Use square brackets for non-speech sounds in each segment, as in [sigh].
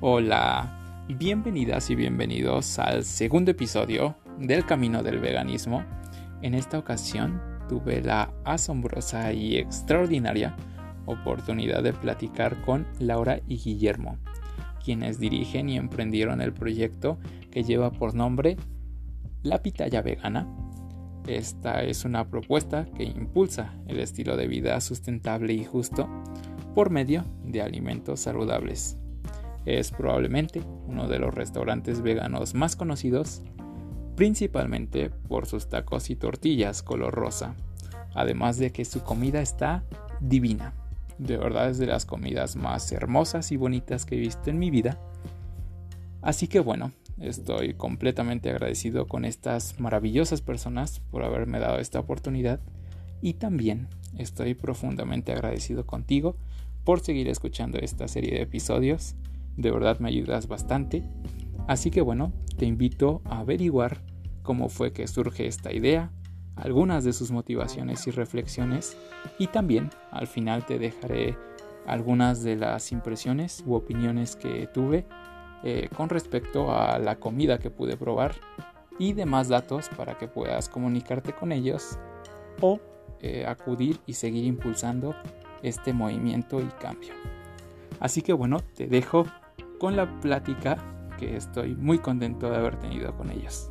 Hola, bienvenidas y bienvenidos al segundo episodio del Camino del Veganismo. En esta ocasión tuve la asombrosa y extraordinaria oportunidad de platicar con Laura y Guillermo, quienes dirigen y emprendieron el proyecto que lleva por nombre La Pitaya Vegana. Esta es una propuesta que impulsa el estilo de vida sustentable y justo por medio de alimentos saludables. Es probablemente uno de los restaurantes veganos más conocidos, principalmente por sus tacos y tortillas color rosa, además de que su comida está divina. De verdad es de las comidas más hermosas y bonitas que he visto en mi vida. Así que bueno, estoy completamente agradecido con estas maravillosas personas por haberme dado esta oportunidad y también estoy profundamente agradecido contigo por seguir escuchando esta serie de episodios de verdad me ayudas bastante. Así que bueno, te invito a averiguar cómo fue que surge esta idea, algunas de sus motivaciones y reflexiones y también al final te dejaré algunas de las impresiones u opiniones que tuve eh, con respecto a la comida que pude probar y demás datos para que puedas comunicarte con ellos o eh, acudir y seguir impulsando este movimiento y cambio. Así que bueno, te dejo con la plática que estoy muy contento de haber tenido con ellos.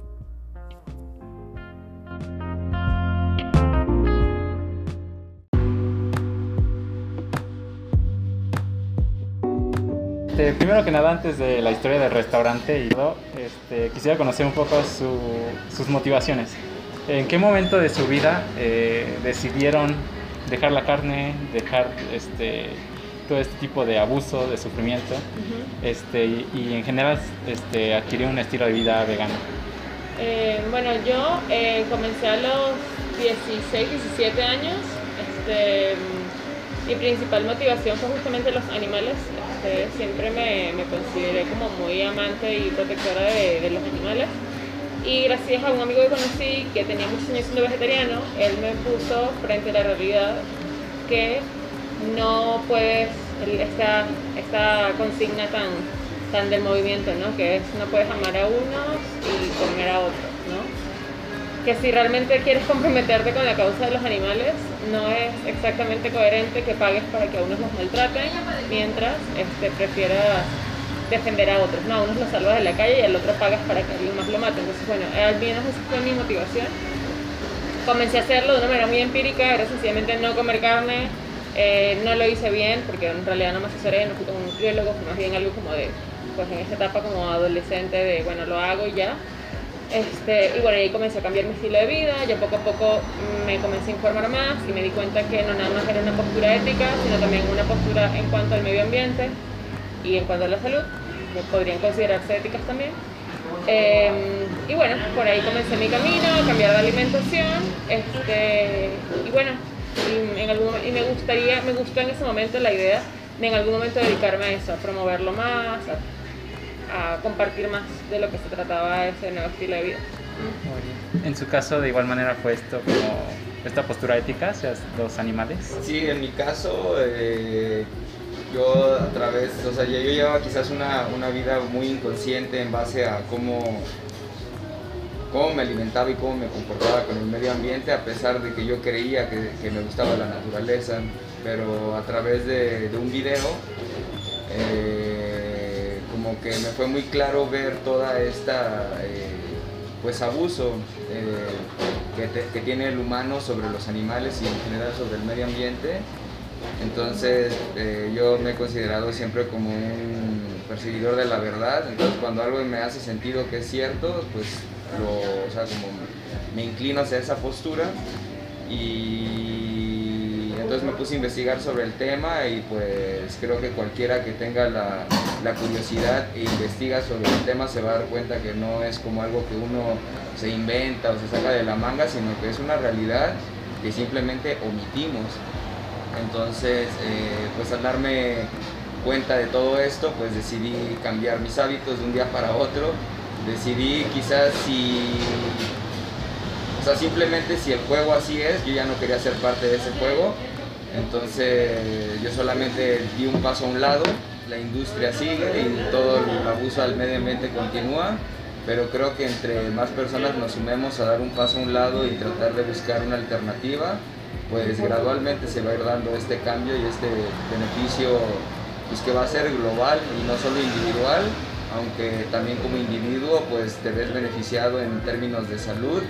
Este, primero que nada, antes de la historia del restaurante y todo, este, quisiera conocer un poco sus motivaciones. ¿En qué momento de su vida eh, decidieron dejar la carne, dejar este, todo este tipo de abuso, de sufrimiento, este, y, en general este, adquirió un estilo de vida vegano? Eh, bueno, yo eh, comencé a los 16, 17 años. Este, mi principal motivación fue justamente los animales. Este, siempre me, me, consideré como muy amante y protectora de, de, los animales. Y gracias a un amigo que conocí que tenía muchos años siendo vegetariano, él me puso frente a la realidad que no puedes, esta, esta consigna tan, tan del movimiento, ¿no? Que es no puedes amar a unos y comer a otros, ¿no? Que si realmente quieres comprometerte con la causa de los animales, no es exactamente coherente que pagues para que a unos los maltraten, mientras este, prefieras defender a otros, ¿no? A unos los salvas de la calle y al otro pagas para que alguien más lo mate. Entonces, bueno, al menos esa fue mi motivación. Comencé a hacerlo de una manera muy empírica, era sencillamente no comer carne, eh, no lo hice bien porque en realidad no me asesoré, no fui como un nutriólogo, fue más bien algo como de, pues en esa etapa como adolescente de, bueno, lo hago y ya. Este, y bueno, ahí comencé a cambiar mi estilo de vida, ya poco a poco me comencé a informar más y me di cuenta que no nada más era una postura ética, sino también una postura en cuanto al medio ambiente y en cuanto a la salud, que podrían considerarse éticas también. Em, y bueno, por ahí comencé mi camino, cambiar de alimentación, este, y bueno, y, en algún, y me gustaría, me gustó en ese momento la idea de en algún momento dedicarme a eso, a promoverlo más, a, compartir más de lo que se trataba de ese nuevo estilo de vida. En su caso, de igual manera, fue esto como esta postura ética hacia los animales. Sí, en mi caso, eh, yo a través, o sea, yo llevaba quizás una, una vida muy inconsciente en base a cómo cómo me alimentaba y cómo me comportaba con el medio ambiente, a pesar de que yo creía que, me gustaba la naturaleza, pero a través de, un video, eh, como que me fue muy claro ver toda esta eh, pues abuso eh, que, que, tiene el humano sobre los animales y en general sobre el medio ambiente. Entonces yo me he considerado siempre como un perseguidor de la verdad, entonces cuando algo me hace sentido que es cierto, pues o sea, como me inclino hacia esa postura y entonces me puse a investigar sobre el tema y pues creo que cualquiera que tenga la, la curiosidad e investiga sobre el tema se va a dar cuenta que no es como algo que uno se inventa o se saca de la manga, sino que es una realidad que simplemente omitimos. Entonces, eh, pues al darme cuenta de todo esto, pues decidí cambiar mis hábitos de un día para otro decidí quizás si, o sea, simplemente si el juego así es, yo ya no quería ser parte de ese juego, entonces yo solamente di un paso a un lado la industria sigue y todo el abuso al medio ambiente continúa, pero creo que entre más personas nos sumemos a dar un paso a un lado y tratar de buscar una alternativa, pues gradualmente se va a ir dando este cambio y este beneficio pues que va a ser global y no solo individual, aunque también como individuo pues te ves beneficiado en términos de salud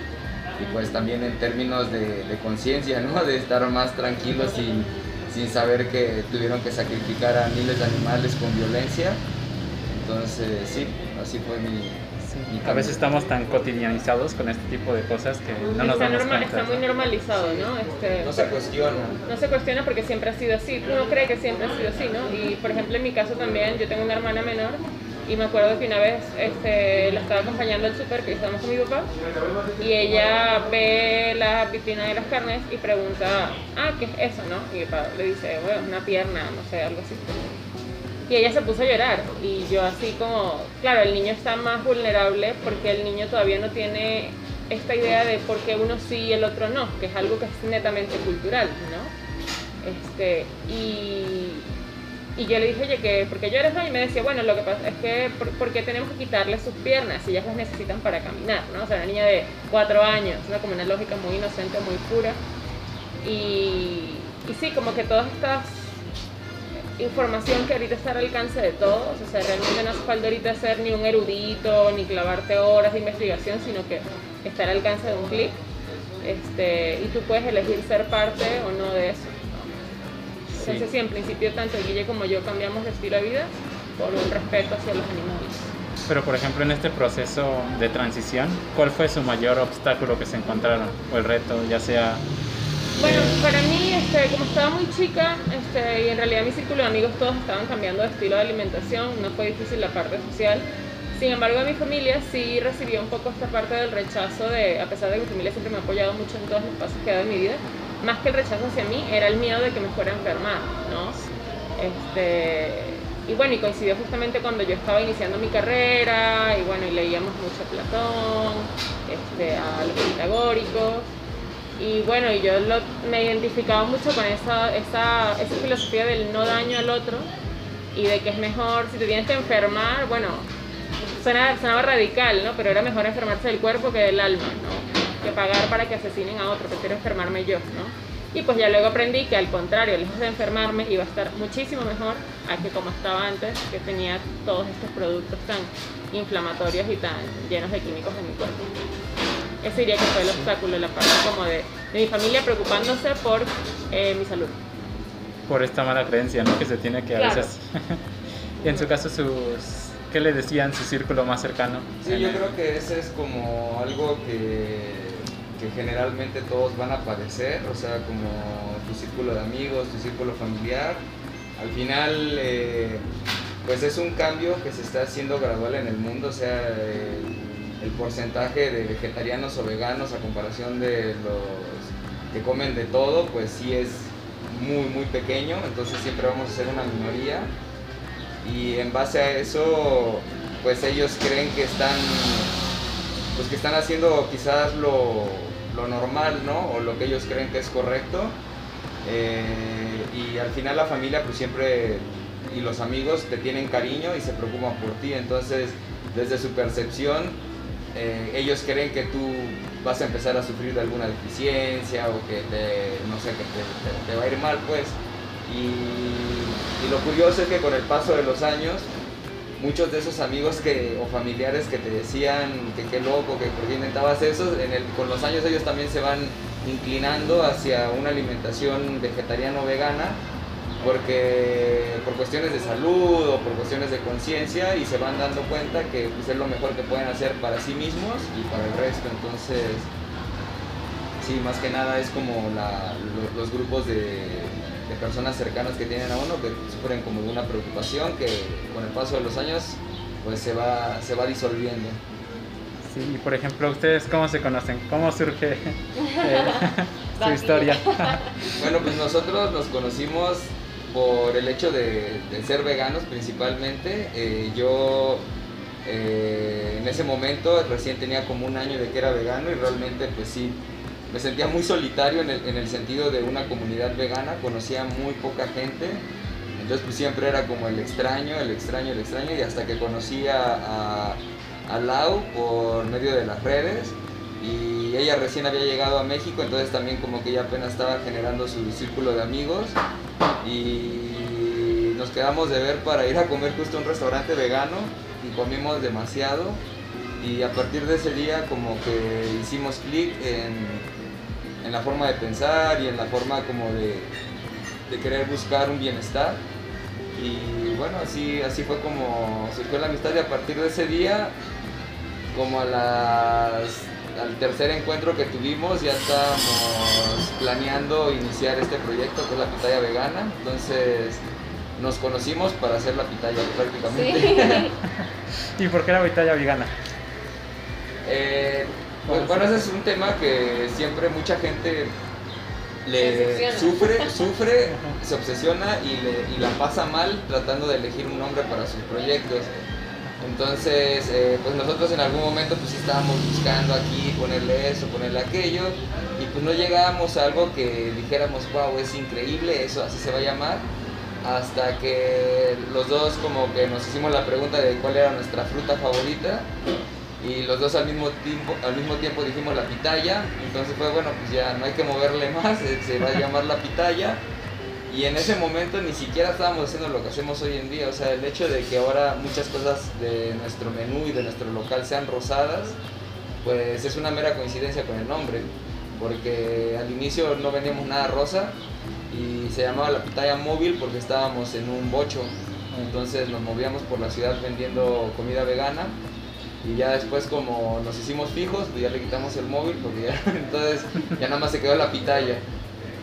y pues también en términos de, conciencia, ¿no? De estar más tranquilos sin, sin saber que tuvieron que sacrificar a miles de animales con violencia. Entonces sí, así fue mi, a veces estamos tan cotidianizados con este tipo de cosas que no nos está damos cuenta. Está muy normalizado, ¿no? Este, no se cuestiona. No se cuestiona porque siempre ha sido así. Uno cree que siempre ha sido así, ¿no? Y por ejemplo en mi caso también, yo tengo una hermana menor y me acuerdo que una vez este, la estaba acompañando al súper que estábamos con mi papá y ella ve la vitrina de las carnes y pregunta, ah, ¿qué es eso, no? Y mi papá le dice, bueno, una pierna, no sé, algo así. Y ella se puso a llorar y yo así como, claro, el niño está más vulnerable porque el niño todavía no tiene esta idea de por qué uno sí y el otro no, que es algo que es netamente cultural, ¿no? Este, y, y yo le dije, oye, que porque yo no? Y me decía, bueno, lo que pasa es que, ¿por, qué tenemos que quitarle sus piernas si ellas las necesitan para caminar, ¿no? O sea, una niña de cuatro años, ¿no? Como una lógica muy inocente, muy pura. Y, y sí, como que todas estas información que ahorita está al alcance de todos, o sea, realmente no hace falta ahorita ser ni un erudito, ni clavarte horas de investigación, sino que está al alcance de un clic, este, y tú puedes elegir ser parte o no de eso. Entonces, sí. en principio tanto Guille como yo cambiamos de estilo de vida por un respeto hacia los animales. Pero, por ejemplo, en este proceso de transición, ¿cuál fue su mayor obstáculo que se encontraron? O el reto, ya sea bueno, para mí, este, como estaba muy chica este, y en realidad mi círculo de amigos todos estaban cambiando de estilo de alimentación, no fue difícil la parte social. Sin embargo, mi familia sí recibió un poco esta parte del rechazo de, a pesar de que mi familia siempre me ha apoyado mucho en todos los pasos que he dado en mi vida, más que el rechazo hacia mí era el miedo de que me fuera a enfermar, ¿no? Este, y bueno, y coincidió justamente cuando yo estaba iniciando mi carrera y bueno, y leíamos mucho a Platón, este, a los pitagóricos y bueno, y yo me identificaba mucho con esa, esa, esa filosofía del no daño al otro y de que es mejor, si te tienes que enfermar, bueno, suena, sonaba radical, ¿no? Pero era mejor enfermarse del cuerpo que del alma, ¿no? Que pagar para que asesinen a otro, prefiero enfermarme yo, ¿no? Y pues ya luego aprendí que al contrario, lejos de enfermarme, iba a estar muchísimo mejor a que como estaba antes, que tenía todos estos productos tan inflamatorios y tan llenos de químicos en mi cuerpo. Ese diría que fue el obstáculo, la parte como de, mi familia preocupándose por eh, mi salud. Por esta mala creencia, ¿no? Que se tiene que a veces... [laughs] y en su caso, sus... ¿qué le decían su círculo más cercano? Sí, yo creo que ese es como algo que, que generalmente todos van a padecer, o sea, como tu círculo de amigos, tu círculo familiar. Al final, eh, pues es un cambio que se está haciendo gradual en el mundo, o sea, el porcentaje de vegetarianos o veganos a comparación de los que comen de todo, pues sí es muy, muy pequeño, entonces siempre vamos a ser una minoría. Y en base a eso, pues ellos creen que están, pues que están haciendo quizás lo, normal, ¿no? O lo que ellos creen que es correcto. Eh, y al final la familia, pues siempre, y los amigos te tienen cariño y se preocupan por ti, entonces desde su percepción eh, ellos creen que tú vas a empezar a sufrir de alguna deficiencia o que te, no sé, que te, va a ir mal, pues. Y, lo curioso es que con el paso de los años, muchos de esos amigos que, o familiares que te decían que qué loco, que por qué intentabas eso, con los años ellos también se van inclinando hacia una alimentación vegetariana o vegana porque por cuestiones de salud o por cuestiones de conciencia y se van dando cuenta que pues, es lo mejor que pueden hacer para sí mismos y para el resto. Entonces, sí, más que nada es como los, grupos de, personas cercanas que tienen a uno que sufren como de una preocupación que con el paso de los años pues se va, se va disolviendo. Sí, y por ejemplo, ¿ustedes cómo se conocen? ¿Cómo surge eh, [laughs] su historia? [laughs] bueno, pues nosotros nos conocimos por el hecho de, ser veganos principalmente. Eh, yo eh, en ese momento recién tenía como un año de que era vegano y realmente pues sí, me sentía muy solitario en el, sentido de una comunidad vegana, conocía muy poca gente. Entonces pues siempre era como el extraño, el extraño, el extraño y hasta que conocí a, a, Lau por medio de las redes y ella recién había llegado a México, entonces también como que ella apenas estaba generando su círculo de amigos y nos quedamos de ver para ir a comer justo a un restaurante vegano y comimos demasiado y a partir de ese día como que hicimos clic en, en, la forma de pensar y en la forma como de, de, querer buscar un bienestar y bueno así, así fue como surgió la amistad y a partir de ese día como a las al tercer encuentro que tuvimos ya estábamos planeando iniciar este proyecto que es la pitaya vegana entonces nos conocimos para hacer la pitaya prácticamente. [laughs] ¿Y por qué la pitaya vegana? Eh, pues, bueno, ese es un tema que siempre mucha gente le sufre, sufre, [laughs] se obsesiona y, le, y, la pasa mal tratando de elegir un nombre para sus proyectos. Entonces, eh, pues nosotros en algún momento pues estábamos buscando aquí ponerle eso, ponerle aquello y pues no llegábamos a algo que dijéramos, wow, es increíble, eso así se va a llamar, hasta que los dos como que nos hicimos la pregunta de cuál era nuestra fruta favorita y los dos al mismo tiempo, al mismo tiempo dijimos la pitaya, entonces fue bueno, pues ya no hay que moverle más, [laughs] se va a llamar la pitaya. Y en ese momento ni siquiera estábamos haciendo lo que hacemos hoy en día, o sea, el hecho de que ahora muchas cosas de nuestro menú y de nuestro local sean rosadas, pues es una mera coincidencia con el nombre, porque al inicio no vendíamos nada rosa y se llamaba la pitaya móvil porque estábamos en un bocho, entonces nos movíamos por la ciudad vendiendo comida vegana y ya después como nos hicimos fijos, pues ya le quitamos el móvil porque ya, [laughs] entonces ya nada más se quedó la pitaya.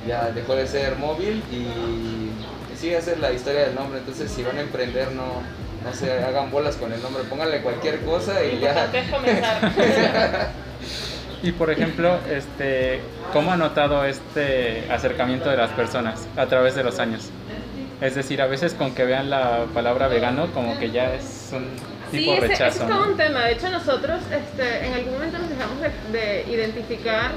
Ya dejó de ser móvil y, sí, esa es la historia del nombre. Entonces si van a emprender no, no se hagan bolas con el nombre, pónganle cualquier cosa y ya. [laughs] y por ejemplo, este, ¿cómo ha notado este acercamiento de las personas a través de los años? Es decir, a veces con que vean la palabra vegano, como que ya es un sí, ese, es todo un tema. De hecho, nosotros este, en algún momento nos dejamos de, identificar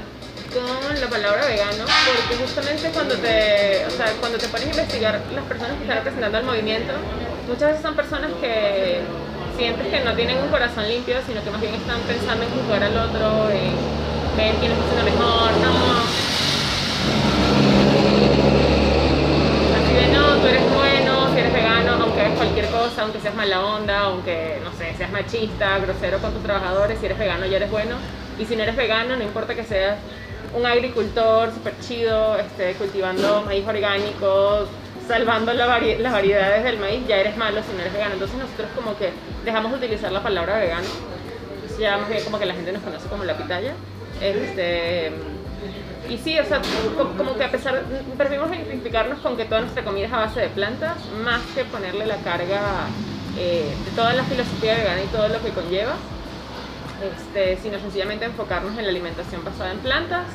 con la palabra vegano, porque justamente cuando te, o sea, cuando te pones a investigar las personas que están representando al movimiento, muchas veces son personas que sientes que no tienen un corazón limpio, sino que más bien están pensando en juzgar al otro, en ver quién está haciendo mejor, no. Así de no, tú eres bueno, si eres vegano, aunque hagas cualquier cosa, aunque seas mala onda, aunque, no sé, seas machista, grosero con tus trabajadores, si eres vegano ya eres bueno. Y si no eres vegano, no importa que seas un agricultor súper chido, este, cultivando maíz orgánico, salvando las variedades del maíz, ya eres malo si no eres vegano. Entonces nosotros como que dejamos de utilizar la palabra vegano. Ya más bien como que la gente nos conoce como la pitaya. Este, y sí, o sea, como que a pesar, preferimos identificarnos con que toda nuestra comida es a base de plantas, más que ponerle la carga eh, de toda la filosofía vegana y todo lo que conlleva, este, sino sencillamente enfocarnos en la alimentación basada en plantas.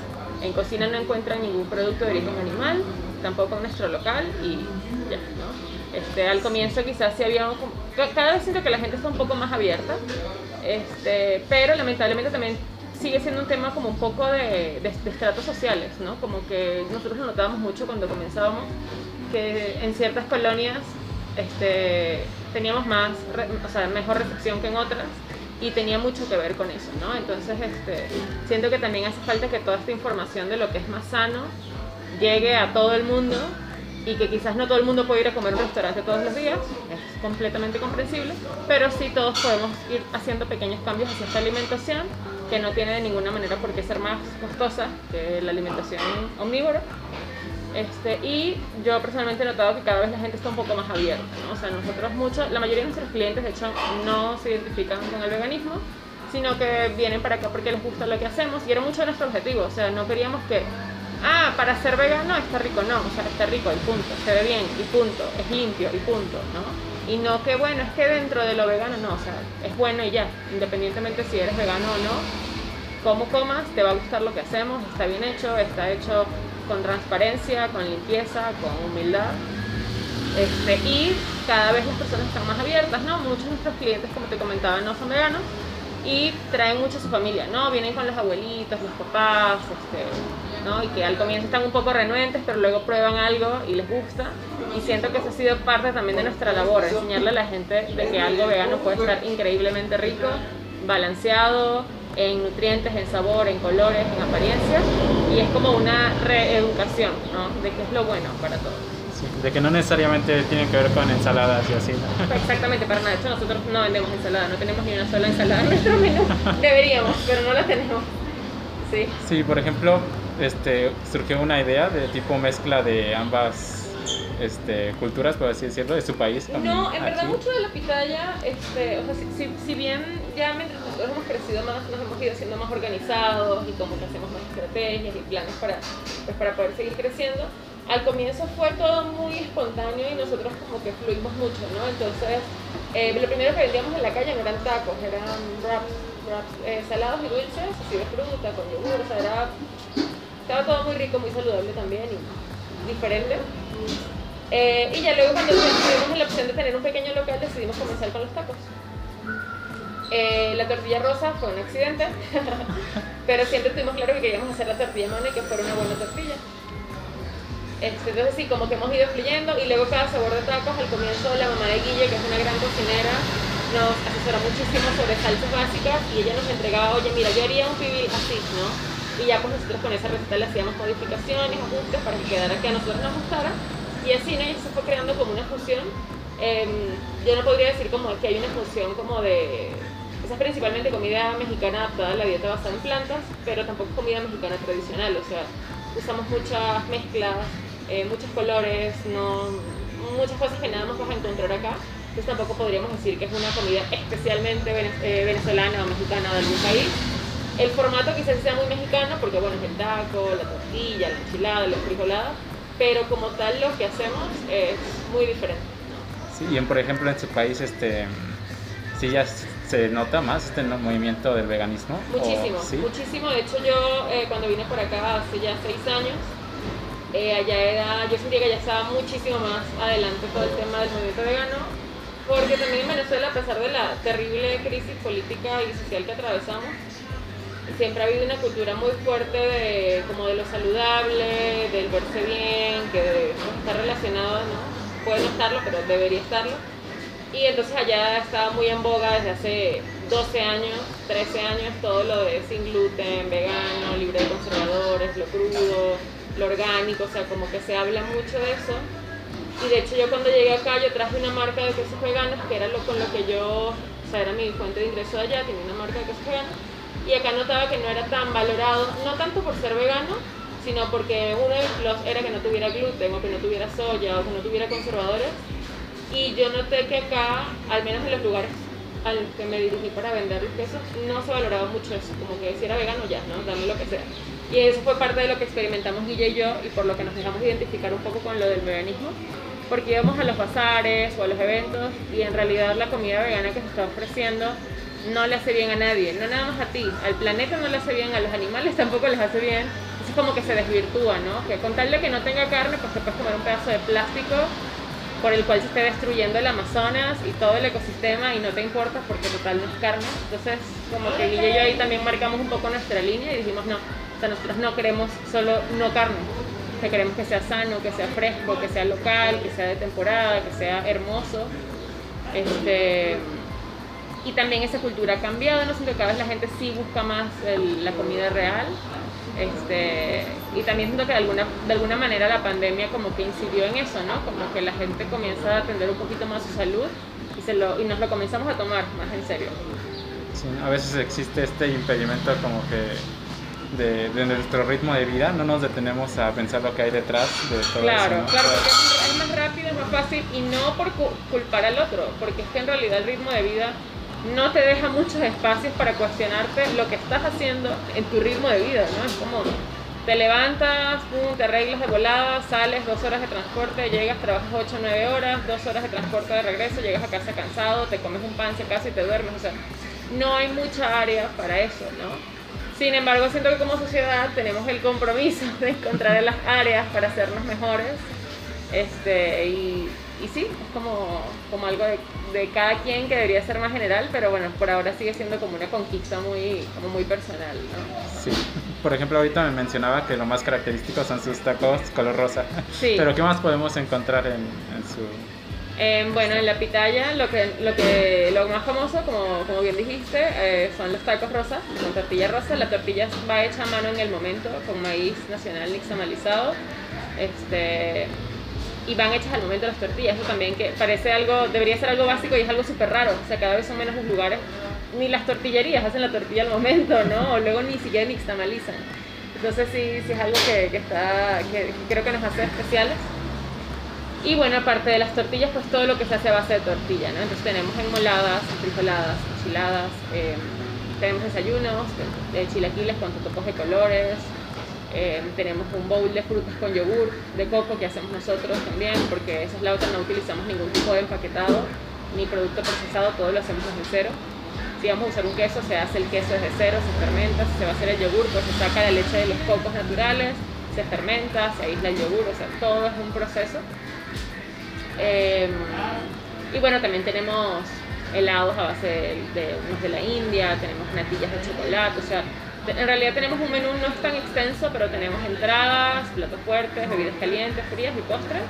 En cocina no encuentran ningún producto de origen animal, tampoco en nuestro local y ya, ¿no? Este, al comienzo quizás sí había, cada vez siento que la gente está un poco más abierta, este, pero lamentablemente también sigue siendo un tema como un poco de, de, estratos sociales, ¿no? Como que nosotros lo notábamos mucho cuando comenzábamos, que en ciertas colonias este, teníamos más, o sea, mejor recepción que en otras y tenía mucho que ver con eso, ¿no? Entonces, este, siento que también hace falta que toda esta información de lo que es más sano llegue a todo el mundo y que quizás no todo el mundo puede ir a comer un restaurante todos los días, es completamente comprensible, pero sí todos podemos ir haciendo pequeños cambios hacia esta alimentación que no tiene de ninguna manera por qué ser más costosa que la alimentación omnívora. Este, y yo personalmente he notado que cada vez la gente está un poco más abierta, ¿no? O sea, nosotros mucho, la mayoría de nuestros clientes de hecho no se identifican con el veganismo, sino que vienen para acá porque les gusta lo que hacemos y era mucho nuestro objetivo, o sea, no queríamos que, ah, para ser vegano está rico, no, o sea, está rico y punto, se ve bien y punto, es limpio y punto, ¿no? Y no que, bueno, es que dentro de lo vegano, no, o sea, es bueno y ya, independientemente si eres vegano o no, como comas, te va a gustar lo que hacemos, está bien hecho, está hecho con transparencia, con limpieza, con humildad. Este, y cada vez las personas están más abiertas, ¿no? Muchos de nuestros clientes, como te comentaba, no son veganos, y traen mucho a su familia, ¿no? Vienen con los abuelitos, los papás, este, ¿no? Y que al comienzo están un poco renuentes, pero luego prueban algo y les gusta. Y siento que eso ha sido parte también de nuestra labor, enseñarle a la gente de que algo vegano puede estar increíblemente rico, balanceado, en nutrientes, en sabor, en colores, en apariencia. Y es como una reeducación, ¿no? De qué es lo bueno para todos. de que no necesariamente tiene que ver con ensaladas y así. Exactamente, para nada. De hecho, nosotros no vendemos ensalada, no tenemos ni una sola ensalada en nuestro menú. [laughs] Deberíamos, pero no la tenemos. Sí. Sí, por ejemplo, este, surgió una idea de tipo mezcla de ambas este, culturas, por así decirlo, de su país. No, en verdad mucho de la pitaya, este, o sea, si, si, bien ya mientras nosotros hemos crecido más, nos hemos ido siendo más organizados y como que hacemos más estrategias y planes para, pues, para poder seguir creciendo, al comienzo fue todo muy espontáneo y nosotros como que fluimos mucho, ¿no? Entonces, eh, lo primero que vendíamos en la calle no eran tacos, eran wraps, eh, salados y dulces, así de fruta, con yogur, o sea, era, todo muy rico, muy saludable también y diferente. Eh, y ya luego cuando tuvimos la opción de tener un pequeño local decidimos comenzar con los tacos. Eh, la tortilla rosa fue un accidente, [laughs] pero siempre tuvimos claro que queríamos hacer la tortilla mona y que fuera una buena tortilla. Este, entonces sí, como que hemos ido fluyendo y luego cada sabor de tacos, al comienzo la mamá de Guille, que es una gran cocinera, nos asesora muchísimo sobre salsas básicas y ella nos entregaba, oye mira, yo haría un pibil así, ¿no? Y ya pues nosotros con esa receta le hacíamos modificaciones, ajustes para que quedara que a nosotros nos gustara y así, ¿no? Y se fue creando como una fusión. Em, yo no podría decir como que hay una fusión como de... Esa es principalmente comida mexicana adaptada a la dieta basada en plantas, pero tampoco comida mexicana tradicional. O sea, usamos muchas mezclas, eh, muchos colores, no, muchas cosas que nada más vas a encontrar acá. Entonces tampoco podríamos decir que es una comida especialmente eh, venezolana o mexicana de algún país. El formato quizás sea muy mexicano porque bueno, es el taco, la tortilla, la enchilada, la frijolada, pero como tal lo que hacemos es muy diferente. Sí, y en, por ejemplo en su país, este, sí ya se nota más este movimiento del veganismo. Muchísimo, muchísimo. De hecho yo eh, cuando vine por acá hace ya seis años, eh, allá era, yo sentía que ya estaba muchísimo más adelante todo el tema del movimiento vegano, porque también en Venezuela, a pesar de la terrible crisis política y social que atravesamos, siempre ha habido una cultura muy fuerte de como de lo saludable, del verse bien, que está relacionado, ¿no? Puede no estarlo, pero debería estarlo. Y entonces allá estaba muy en boga desde hace 12 años, 13 años, todo lo de sin gluten, vegano, libre de conservadores, lo crudo, lo orgánico, o sea, como que se habla mucho de eso. Y de hecho yo cuando llegué acá yo traje una marca de quesos veganos, que era lo con lo que yo, o sea, era mi fuente de ingreso allá, tenía una marca de quesos veganos y acá notaba que no era tan valorado, no tanto por ser vegano, sino porque uno de los plus era que no tuviera gluten o que no tuviera soya o que no tuviera conservadores. Y yo noté que acá, al menos en los lugares a los que me dirigí para vender los quesos, no se valoraba mucho eso, como que si era vegano ya, ¿no? Dame lo que sea. Y eso fue parte de lo que experimentamos Guille y yo y por lo que nos dejamos identificar un poco con lo del veganismo, porque íbamos a los bazares o a los eventos y en realidad la comida vegana que se está ofreciendo no le hace bien a nadie, no nada más a ti, al planeta no le hace bien, a los animales tampoco les hace bien, es como que se desvirtúa, ¿no? Que con tal de que no tenga carne, pues te puedes comer un pedazo de plástico por el cual se esté destruyendo el Amazonas y todo el ecosistema y no te importa porque total no es carne. Entonces, como que Guille y yo ahí también marcamos un poco nuestra línea y dijimos, no, o sea, nosotros no queremos solo no carne, que queremos que sea sano, que sea fresco, que sea local, que sea de temporada, que sea hermoso. Este, y también esa cultura ha cambiado, no sé, que cada vez la gente sí busca más la comida real. Este, y también siento que de alguna, de alguna manera la pandemia como que incidió en eso, ¿no? Como que la gente comienza a atender un poquito más su salud y, se lo, y nos lo comenzamos a tomar más en serio. Sí, a veces existe este impedimento como que de, de, nuestro ritmo de vida, no nos detenemos a pensar lo que hay detrás de todo claro, eso. Claro, porque es más rápido, es más fácil y no por culpar al otro, porque es que en realidad el ritmo de vida no te deja muchos espacios para cuestionarte lo que estás haciendo en tu ritmo de vida, ¿no? Es como te levantas, te arreglas de volada, sales dos horas de transporte, llegas, trabajas 8 o 9 horas, dos horas de transporte de regreso, llegas a casa cansado, te comes un pan si acaso y te duermes, o sea, no hay mucha área para eso, ¿no? Sin embargo, siento que como sociedad tenemos el compromiso de encontrar las áreas para hacernos mejores Este, y, y sí, es como, como algo de, de, cada quien que debería ser más general, pero bueno, por ahora sigue siendo como una conquista muy, como muy personal. ¿no? Sí, por ejemplo, ahorita me mencionaba que lo más característico son sus tacos color rosa. Sí. Pero ¿qué más podemos encontrar en, en su eh, bueno, en la pitaya lo que, lo que lo más famoso, como, como bien dijiste, eh, son los tacos rosas, con tortilla rosa. La tortilla va hecha a mano en el momento, con maíz nacional nixtamalizado. Este, y van hechas al momento las tortillas. Eso también que parece algo, debería ser algo básico y es algo súper raro. O sea, cada vez son menos los lugares, ni las tortillerías hacen la tortilla al momento, ¿no? O luego ni siquiera nixtamalizan. Entonces sí, sí es algo que, que está, que creo que nos hace especiales. Y bueno, aparte de las tortillas, pues todo lo que se hace a base de tortilla, ¿no? Entonces tenemos enmoladas, frijoladas, enchiladas, eh, tenemos desayunos, de chilaquiles con totopos de colores, eh, tenemos un bowl de frutas con yogur de coco que hacemos nosotros también, porque esa es la otra, no utilizamos ningún tipo de empaquetado ni producto procesado, todo lo hacemos desde cero. Si vamos a usar un queso, se hace el queso desde cero, se fermenta, si se va a hacer el yogur, pues se saca la leche de los cocos naturales, se fermenta, se aísla el yogur, o sea, todo es un proceso. Eh, y bueno, también tenemos helados a base de, unos de la India, tenemos natillas de chocolate, o sea, en realidad tenemos un menú no es tan extenso, pero tenemos entradas, platos fuertes, bebidas calientes, frías y postres,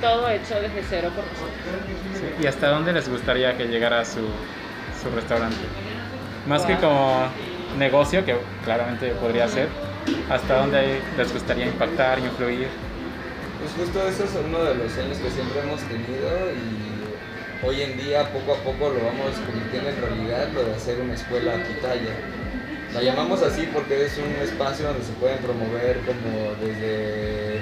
todo hecho desde cero por nosotros. ¿Y hasta dónde les gustaría que llegara su, su restaurante? Más que como negocio, que claramente podría ser, ¿hasta dónde les gustaría impactar, influir? Pues justo eso es uno de los sueños que siempre hemos tenido y hoy en día poco a poco lo vamos convirtiendo en realidad, lo de hacer una escuela pitaya. La llamamos así porque es un espacio donde se pueden promover como desde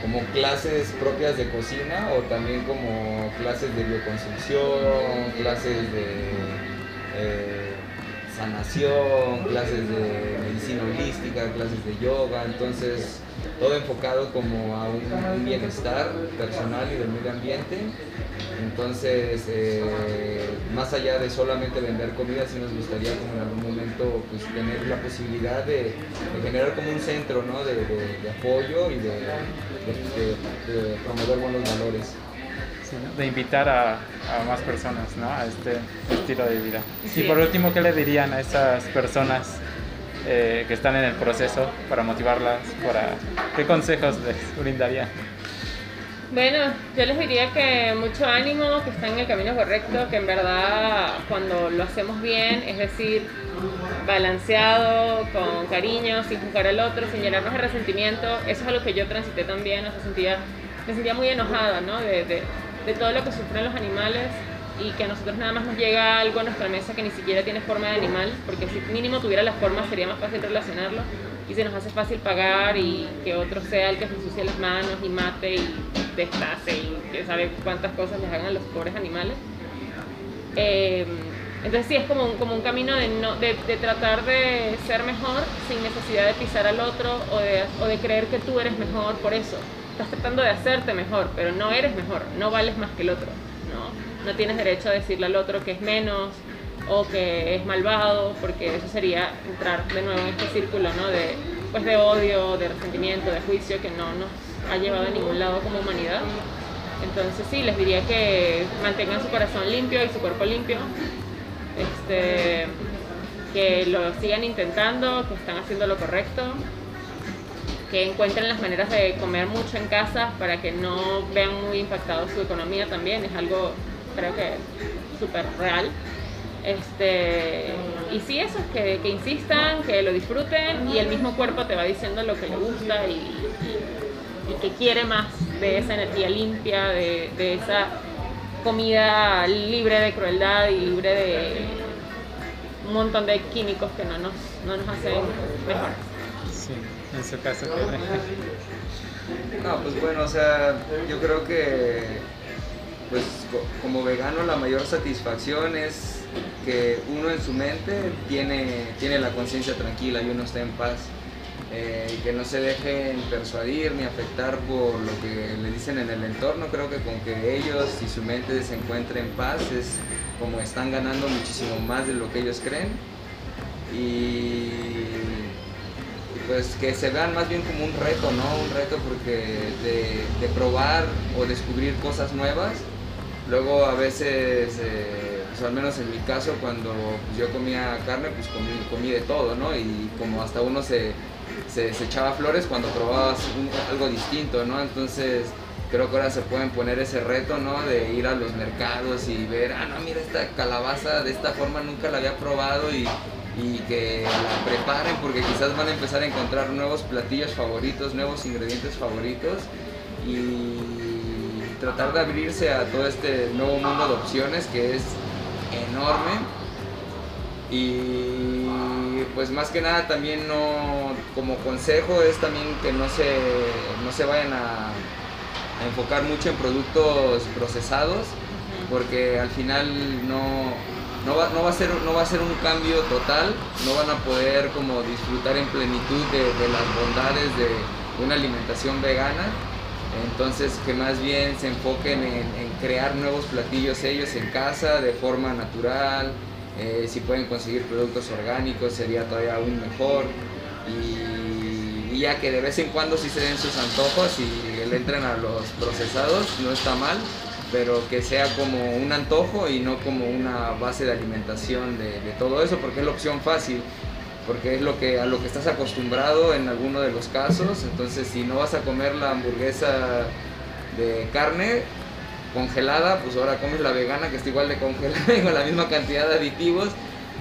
como clases propias de cocina o también como clases de bioconstrucción, clases de eh, sanación, clases de medicina holística, clases de yoga, entonces todo enfocado como a un, bienestar personal y del medio ambiente. Entonces, eh, más allá de solamente vender comida, sí nos gustaría como en algún momento pues, tener la posibilidad de, generar como un centro ¿no? de, apoyo y de, promover buenos valores. de invitar a, a, más personas ¿no? a este estilo de vida. Y por último, ¿qué le dirían a esas personas eh, que están en el proceso para motivarlas? Para, ¿Qué consejos les brindaría? Bueno, yo les diría que mucho ánimo, que están en el camino correcto, que en verdad cuando lo hacemos bien, es decir, balanceado, con cariño, sin juzgar al otro, sin llenarnos de resentimiento, eso es algo que yo transité también, o sea, sentía, me sentía muy enojada, ¿no? De, de, de todo lo que sufren los animales y que a nosotros nada más nos llega algo a nuestra mesa que ni siquiera tiene forma de animal, porque si mínimo tuviera la forma sería más fácil relacionarlo y se nos hace fácil pagar y que otro sea el que se ensucie las manos y mate y destace y que sabe cuántas cosas les hagan a los pobres animales. Eh, entonces sí, es como un, como un camino de, no, de, de, tratar de ser mejor sin necesidad de pisar al otro o de, o de creer que tú eres mejor por eso. Estás tratando de hacerte mejor, pero no eres mejor, no vales más que el otro. ¿no? No tienes derecho a decirle al otro que es menos o que es malvado, porque eso sería entrar de nuevo en este círculo ¿no? de, pues de odio, de resentimiento, de juicio que no nos ha llevado a ningún lado como humanidad. Entonces sí, les diría que mantengan su corazón limpio y su cuerpo limpio, este, que lo sigan intentando, que están haciendo lo correcto, que encuentren las maneras de comer mucho en casa para que no vean muy impactado su economía también, es algo creo que súper real. Este, y sí, eso, que, que insistan, que lo disfruten y el mismo cuerpo te va diciendo lo que le gusta y, y, que quiere más de esa energía limpia, de, de, esa comida libre de crueldad y libre de un montón de químicos que no nos, no nos hacen mejores. Sí, en su caso. No, pues bueno, o sea, yo creo que pues como vegano la mayor satisfacción es que uno en su mente tiene, tiene la conciencia tranquila y uno está en paz. Eh, que no se dejen persuadir ni afectar por lo que le dicen en el entorno. Creo que con que ellos y su mente se encuentren en paz es como están ganando muchísimo más de lo que ellos creen. Y, pues que se vean más bien como un reto, ¿no? Un reto porque de, probar o descubrir cosas nuevas. Luego a veces, eh, pues al menos en mi caso, cuando pues, yo comía carne, pues comí, comí, de todo, ¿no? Y como hasta uno se, se, echaba flores cuando probabas algo distinto, ¿no? Entonces creo que ahora se pueden poner ese reto, ¿no? De ir a los mercados y ver, ah, no, mira esta calabaza de esta forma nunca la había probado y, que la preparen porque quizás van a empezar a encontrar nuevos platillos favoritos, nuevos ingredientes favoritos y tratar de abrirse a todo este nuevo mundo de opciones que es enorme y pues más que nada también no como consejo es también que no se no se vayan a enfocar mucho en productos procesados, porque al final no, no, va, no, va a ser, no va a ser un cambio total, no van a poder como disfrutar en plenitud de, las bondades de una alimentación vegana. Entonces que más bien se enfoquen en, crear nuevos platillos ellos en casa de forma natural, eh, si pueden conseguir productos orgánicos sería todavía aún mejor. Y, ya que de vez en cuando sí se den sus antojos y le entren a los procesados, no está mal, pero que sea como un antojo y no como una base de alimentación de, todo eso, porque es la opción fácil, porque es lo que, a lo que estás acostumbrado en alguno de los casos, entonces si no vas a comer la hamburguesa de carne congelada, pues ahora comes la vegana que está igual de congelada [laughs] y con la misma cantidad de aditivos,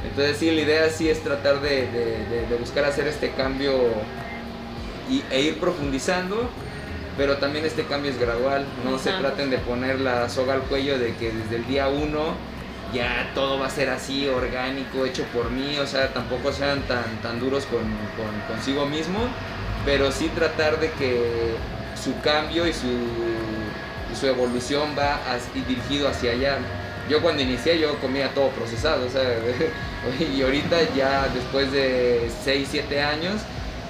entonces sí, la idea sí es tratar de, buscar hacer este cambio y, e ir profundizando pero también este cambio es gradual, no se traten de poner la soga al cuello de que desde el día uno ya todo va a ser así, orgánico, hecho por mí, o sea, tampoco sean tan, tan duros con, consigo mismo, pero sí tratar de que su cambio y su, su evolución va dirigido hacia allá. Yo cuando inicié yo comía todo procesado, o sea, [laughs] y ahorita ya después de 6, 7 años,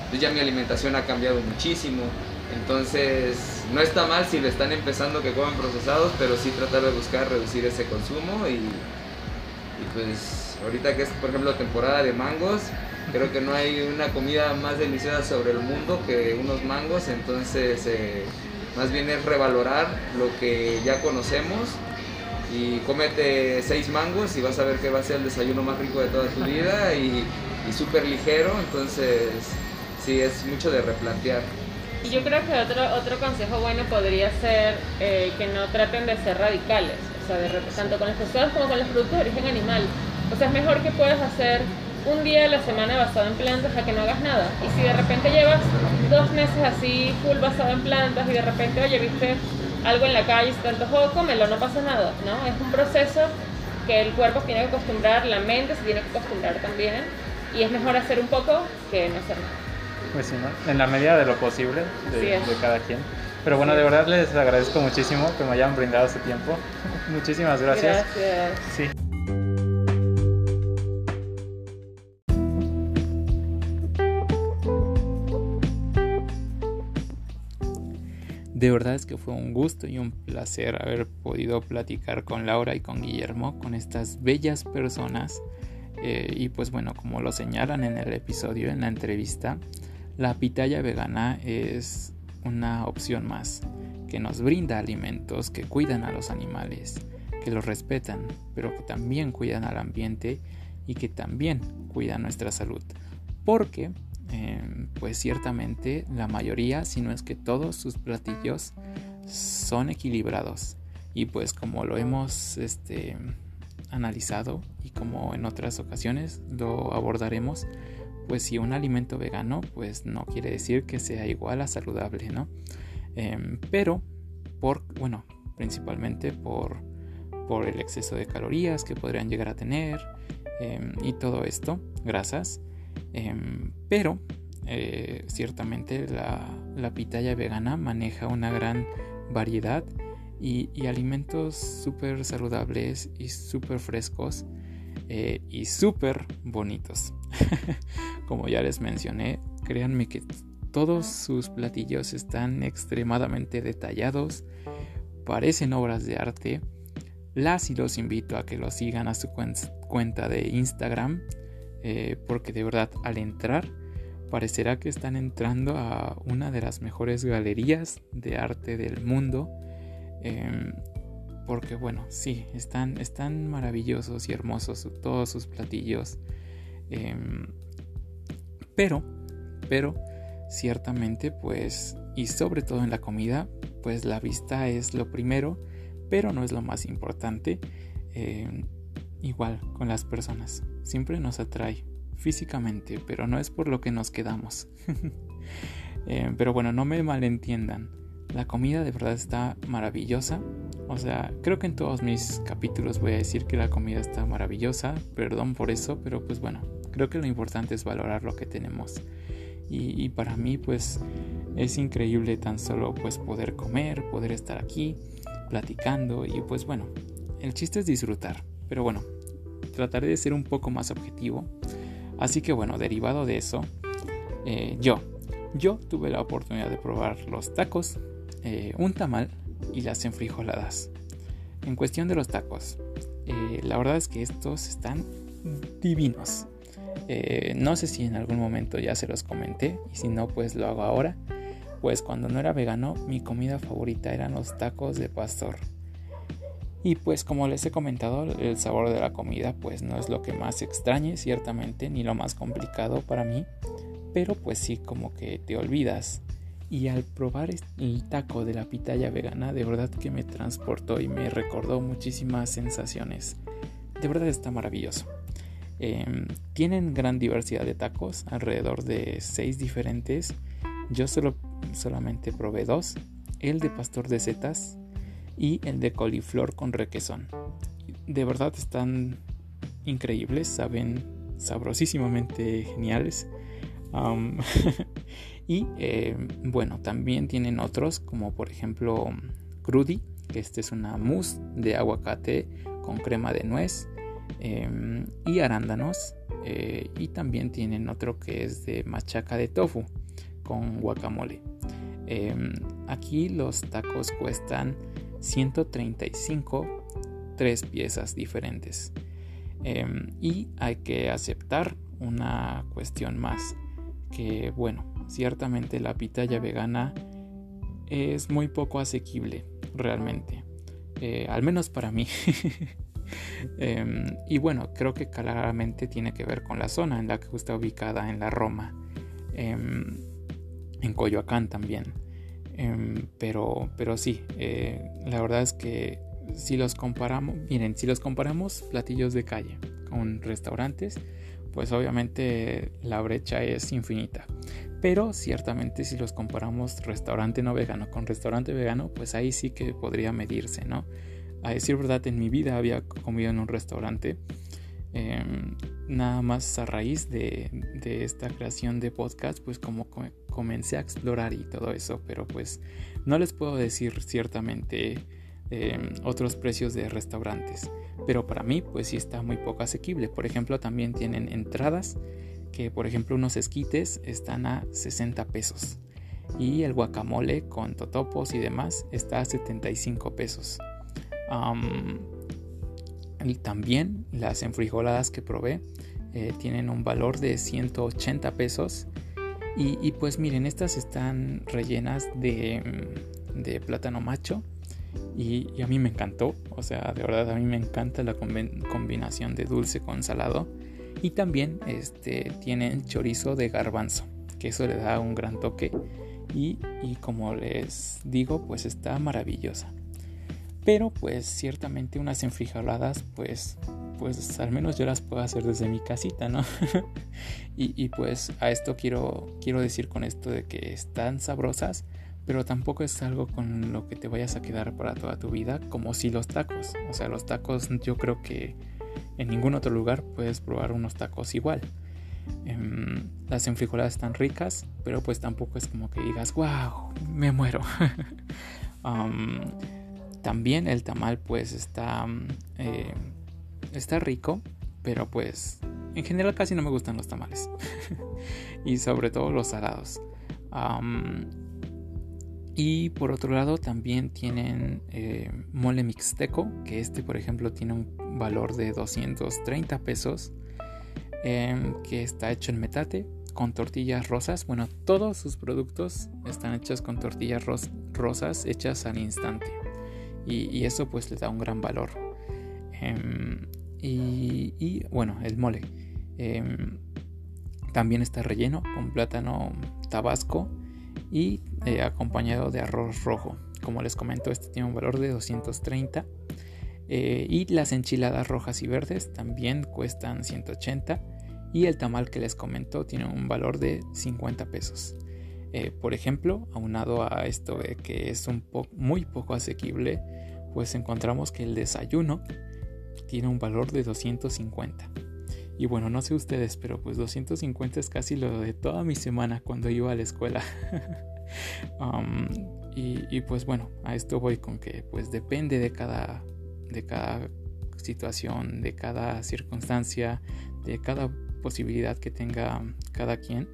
pues ya mi alimentación ha cambiado muchísimo. Entonces, no está mal si le están empezando que comen procesados, pero sí tratar de buscar reducir ese consumo y, pues ahorita que es, por ejemplo, temporada de mangos, creo que no hay una comida más deliciosa sobre el mundo que unos mangos, entonces eh, más bien es revalorar lo que ya conocemos y cómete seis mangos y vas a ver que va a ser el desayuno más rico de toda tu vida y, y súper ligero, entonces sí es mucho de replantear. Y yo creo que otro, otro consejo bueno podría ser eh, que no traten de ser radicales, o sea, de, tanto con los pescados como con los productos de origen animal. O sea, es mejor que puedas hacer un día de la semana basado en plantas a que no hagas nada. Y si de repente llevas dos meses así, full basado en plantas, y de repente, oye, viste algo en la calle y se te antojó, cómelo, no pasa nada, ¿no? Es un proceso que el cuerpo tiene que acostumbrar, la mente se tiene que acostumbrar también, y es mejor hacer un poco que no hacer nada. Pues sí, ¿no? En la medida de lo posible de, cada quien. Pero bueno, de verdad les agradezco muchísimo que me hayan brindado su tiempo. [laughs] Muchísimas gracias. Gracias. Sí. De verdad es que fue un gusto y un placer haber podido platicar con Laura y con Guillermo, con estas bellas personas. Eh, y pues bueno, como lo señalan en el episodio, en la entrevista, la pitaya vegana es una opción más que nos brinda alimentos que cuidan a los animales, que los respetan, pero que también cuidan al ambiente y que también cuidan nuestra salud. Porque, em, pues ciertamente la mayoría, si no es que todos sus platillos son equilibrados. Y pues como lo hemos este, analizado y como en otras ocasiones lo abordaremos, pues si un alimento vegano, pues no quiere decir que sea igual a saludable, ¿no? Em, pero por, bueno, principalmente por, por el exceso de calorías que podrían llegar a tener em, y todo esto, grasas. Em, pero eh, ciertamente la, la, pitaya vegana maneja una gran variedad y, y alimentos súper saludables y súper frescos eh, y súper bonitos. [laughs] Como ya les mencioné, créanme que todos sus platillos están extremadamente detallados, parecen obras de arte. Las y los invito a que lo sigan a su cuenta de Instagram, eh, porque de verdad al entrar parecerá que están entrando a una de las mejores galerías de arte del mundo. Em, porque bueno, sí, están, están maravillosos y hermosos todos sus platillos. Em, pero, pero, ciertamente pues, y sobre todo en la comida, pues la vista es lo primero, pero no es lo más importante. Em, igual con las personas, siempre nos atrae físicamente, pero no es por lo que nos quedamos. [laughs] Eh, pero bueno, no me malentiendan. La comida de verdad está maravillosa. O sea, creo que en todos mis capítulos voy a decir que la comida está maravillosa. Perdón por eso, pero pues bueno, creo que lo importante es valorar lo que tenemos. Y, para mí pues es increíble tan solo pues poder comer, poder estar aquí platicando y pues bueno, el chiste es disfrutar. Pero bueno, trataré de ser un poco más objetivo Así que bueno, derivado de eso, eh, yo, yo tuve la oportunidad de probar los tacos, eh, un tamal y las enfrijoladas. En cuestión de los tacos, eh, la verdad es que estos están divinos. No sé si en algún momento ya se los comenté y si no, pues lo hago ahora. Pues cuando no era vegano, mi comida favorita eran los tacos de pastor. Y pues como les he comentado, el sabor de la comida pues no es lo que más extrañe ciertamente, ni lo más complicado para mí, pero pues sí como que te olvidas. Y al probar el taco de la pitaya vegana, de verdad que me transportó y me recordó muchísimas sensaciones. De verdad está maravilloso. Em, tienen gran diversidad de tacos, alrededor de 6 diferentes. Yo solo, solamente probé dos. El de pastor de setas, y el de coliflor con requesón. De verdad están increíbles, saben sabrosísimamente geniales. [laughs] y eh, bueno, también tienen otros como por ejemplo Crudy, que este es una mousse de aguacate con crema de nuez em, y arándanos. Eh, y también tienen otro que es de machaca de tofu con guacamole. Em, aquí los tacos cuestan 135 tres piezas diferentes. Em, y hay que aceptar una cuestión más, que bueno, ciertamente la pitaya vegana es muy poco asequible realmente, eh, al menos para mí. [laughs] Em, y bueno, creo que claramente tiene que ver con la zona en la que está ubicada en la Roma, em, en Coyoacán también. Em, pero, pero sí, eh, la verdad es que si los comparamos, miren, si los comparamos platillos de calle con restaurantes, pues obviamente la brecha es infinita. Pero ciertamente si los comparamos restaurante no vegano con restaurante vegano, pues ahí sí que podría medirse, ¿no? A decir verdad, en mi vida había comido en un restaurante. Em, nada más a raíz de, esta creación de podcast, pues como comencé a explorar y todo eso, pero pues no les puedo decir ciertamente em, otros precios de restaurantes, pero para mí pues sí está muy poco asequible. Por ejemplo, también tienen entradas que por ejemplo unos esquites están a 60 pesos y el guacamole con totopos y demás está a 75 pesos. Y también las enfrijoladas que probé eh, tienen un valor de 180 pesos y, pues miren, estas están rellenas de, plátano macho. Y, a mí me encantó. O sea, de verdad a mí me encanta la combinación de dulce con salado. Y también este, tienen chorizo de garbanzo. Que eso le da un gran toque. Y, y como les digo, pues está maravillosa. Pero pues ciertamente unas enfrijoladas pues pues al menos yo las puedo hacer desde mi casita, ¿no? [laughs] y, pues a esto quiero, quiero decir con esto de que están sabrosas, pero tampoco es algo con lo que te vayas a quedar para toda tu vida, como si los tacos. O sea, los tacos yo creo que en ningún otro lugar puedes probar unos tacos igual. Em, las enfrijoladas están ricas, pero pues tampoco es como que digas, wow, me muero. [laughs] también el tamal pues está... Eh, está rico, pero pues en general casi no me gustan los tamales. [laughs] y sobre todo los salados. y por otro lado también tienen eh, mole mixteco, que este por ejemplo tiene un valor de 230 pesos, em, que está hecho en metate con tortillas rosas. Bueno, todos sus productos están hechos con tortillas rosas hechas al instante. Y, eso pues le da un gran valor. Em, y, bueno, el mole. Em, también está relleno con plátano tabasco y eh, acompañado de arroz rojo. Como les comento, este tiene un valor de 230. Eh, y las enchiladas rojas y verdes también cuestan 180 y el tamal que les comento tiene un valor de 50 pesos. Eh, por ejemplo, aunado a esto de que es un muy poco asequible, pues encontramos que el desayuno tiene un valor de 250. Y bueno, no sé ustedes, pero pues 250 es casi lo de toda mi semana cuando iba a la escuela. [laughs] Um, y, y, pues bueno, a esto voy con que pues depende de cada, de cada situación, de cada circunstancia, de cada posibilidad que tenga cada quien.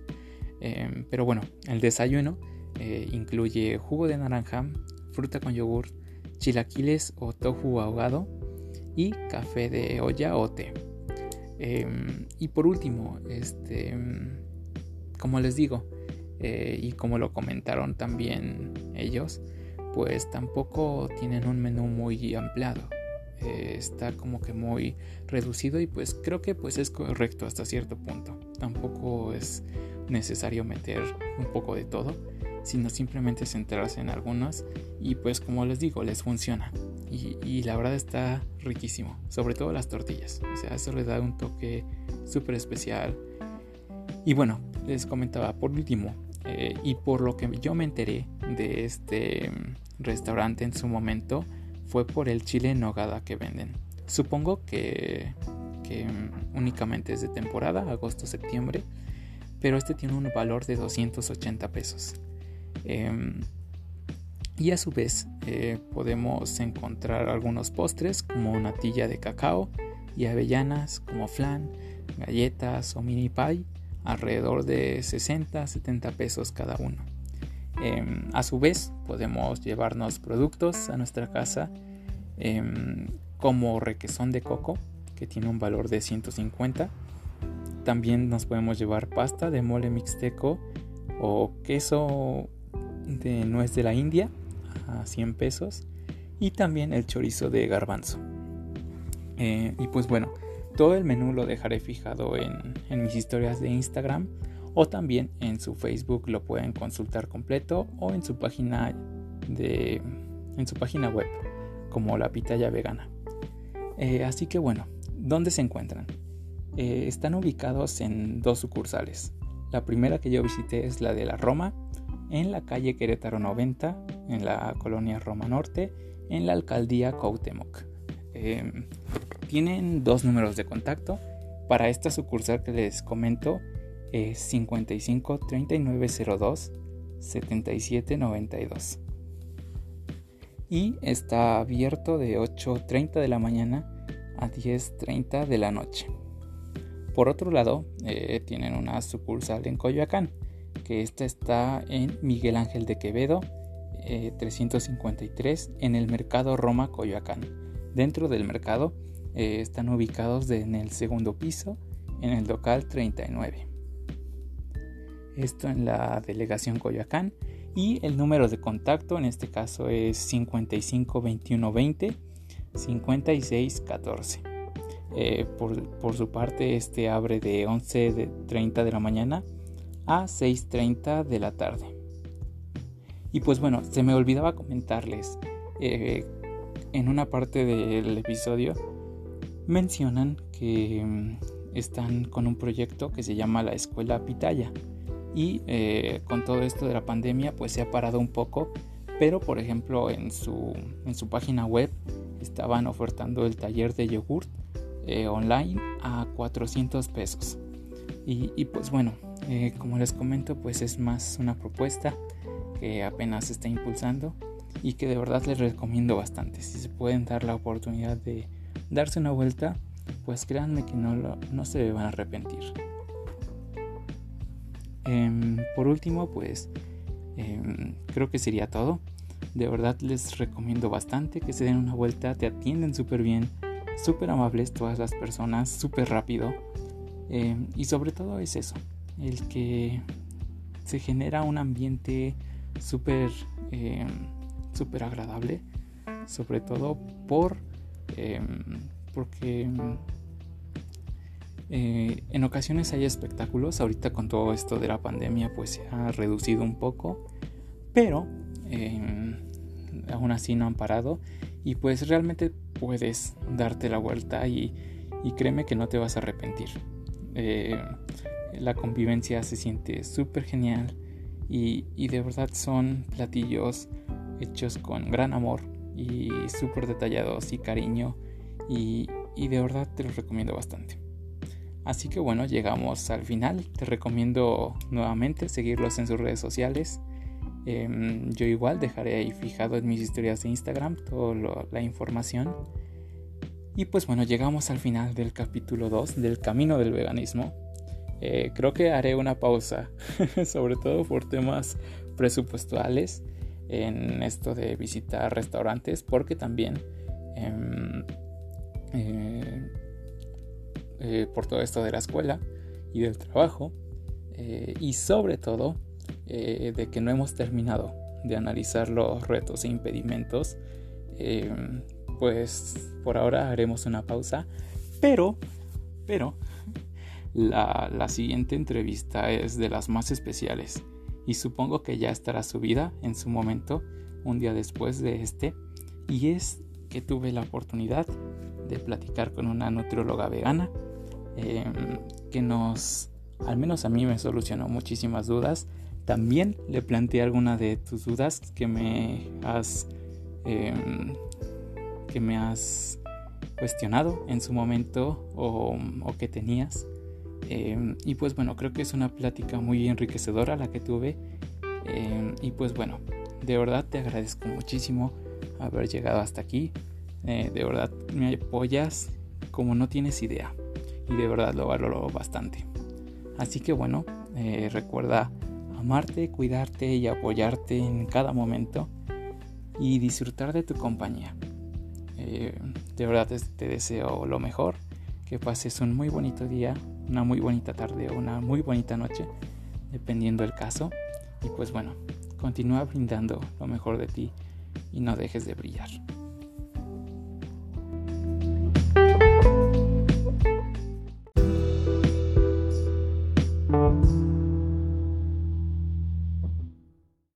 Em, pero bueno, el desayuno eh, incluye jugo de naranja, fruta con yogur, chilaquiles o tofu ahogado y café de olla o té. Em, y por último, este, como les digo, eh, y como lo comentaron también ellos, pues tampoco tienen un menú muy ampliado. Eh, está como que muy reducido y pues creo que pues es correcto hasta cierto punto. Tampoco es necesario meter un poco de todo, sino simplemente centrarse en algunas y pues como les digo, les funciona. Y, la verdad está riquísimo, sobre todo las tortillas. O sea, eso le da un toque súper especial. Y bueno, les comentaba por último, eh, y por lo que yo me enteré de este restaurante en su momento, fue por el chile en nogada que venden. Supongo que, únicamente es de temporada, agosto-septiembre, pero este tiene un valor de 280 pesos. Em, y a su vez eh, podemos encontrar algunos postres como natilla de cacao y avellanas como flan, galletas o mini pie alrededor de 60-70 pesos cada uno. Em, a su vez, podemos llevarnos productos a nuestra casa em, como requesón de coco, que tiene un valor de 150. También nos podemos llevar pasta de mole mixteco o queso de nuez de la India a 100 pesos. Y también el chorizo de garbanzo. Eh, y pues bueno, todo el menú lo dejaré fijado en, en mis historias de Instagram o también en su Facebook lo pueden consultar completo o en su página de en su página web como la pitaya vegana. Eh, así que bueno, ¿dónde se encuentran? Eh, están ubicados en dos sucursales. La primera que yo visité es la de la Roma, en la calle Querétaro 90, en la colonia Roma Norte, en la alcaldía Cuauhtémoc. Em, tienen dos números de contacto. Para esta sucursal que les comento, es 55 3902 7792 y está abierto de 8.30 de la mañana a 10.30 de la noche. Por otro lado, eh, tienen una sucursal en Coyoacán, que esta está en Miguel Ángel de Quevedo, 353, eh, en el mercado Roma Coyoacán. Dentro del mercado eh, están ubicados en el segundo piso, en el local 39 esto en la delegación Coyoacán. Y el número de contacto en este caso es 55 21 20 56 14 por, su parte este abre de 11 de 30 de la mañana a 6.30 de la tarde. Y pues bueno se me olvidaba comentarles eh, en una parte del episodio mencionan que mm, están con un proyecto que se llama la escuela Pitaya. Y eh, con todo esto de la pandemia pues se ha parado un poco, pero por ejemplo en su, en su página web estaban ofertando el taller de yogurt eh, online a 400 pesos. Y, pues bueno, eh, como les comento pues es más una propuesta que apenas se está impulsando y que de verdad les recomiendo bastante. Si se pueden dar la oportunidad de darse una vuelta, pues créanme que no, no se van a arrepentir. Em, por último, pues em, creo que sería todo. De verdad les recomiendo bastante que se den una vuelta, te atienden súper bien, súper amables todas las personas, súper rápido. Em, y sobre todo es eso, el que se genera un ambiente súper súper agradable, sobre todo por em, porque eh, en ocasiones hay espectáculos, ahorita con todo esto de la pandemia pues se ha reducido un poco, pero aún así no han parado y pues realmente puedes darte la vuelta y, créeme que no te vas a arrepentir. Eh, la convivencia se siente súper genial y, de verdad son platillos hechos con gran amor y súper detallados y cariño y, y de verdad te los recomiendo bastante. Así que bueno, llegamos al final. Te recomiendo nuevamente seguirlos en sus redes sociales. Em, yo igual dejaré ahí fijado en mis historias de Instagram toda la información. Y pues bueno, llegamos al final del capítulo 2 del camino del veganismo. Eh, creo que haré una pausa, [laughs] sobre todo por temas presupuestales en esto de visitar restaurantes, porque también em, eh, eh, por todo esto de la escuela y del trabajo y sobre todo eh, de que no hemos terminado de analizar los retos e impedimentos pues por ahora haremos una pausa pero pero la, la siguiente entrevista es de las más especiales y supongo que ya estará subida en su momento un día después de este y es que tuve la oportunidad de platicar con una nutrióloga vegana Em, que nos, al menos a mí me solucionó muchísimas dudas. También le planteé alguna de tus dudas que me has, em, que me has cuestionado en su momento o, que tenías. Em, y pues bueno, creo que es una plática muy enriquecedora la que tuve. y pues bueno, de verdad te agradezco muchísimo haber llegado hasta aquí. Eh, de verdad me apoyas como no tienes idea y de verdad lo valoro bastante. Así que bueno, eh, recuerda amarte, cuidarte y apoyarte en cada momento y disfrutar de tu compañía. Eh, de verdad te deseo lo mejor, que pases un muy bonito día, una muy bonita tarde o una muy bonita noche, dependiendo del caso. Y pues bueno, continúa brindando lo mejor de ti y no dejes de brillar.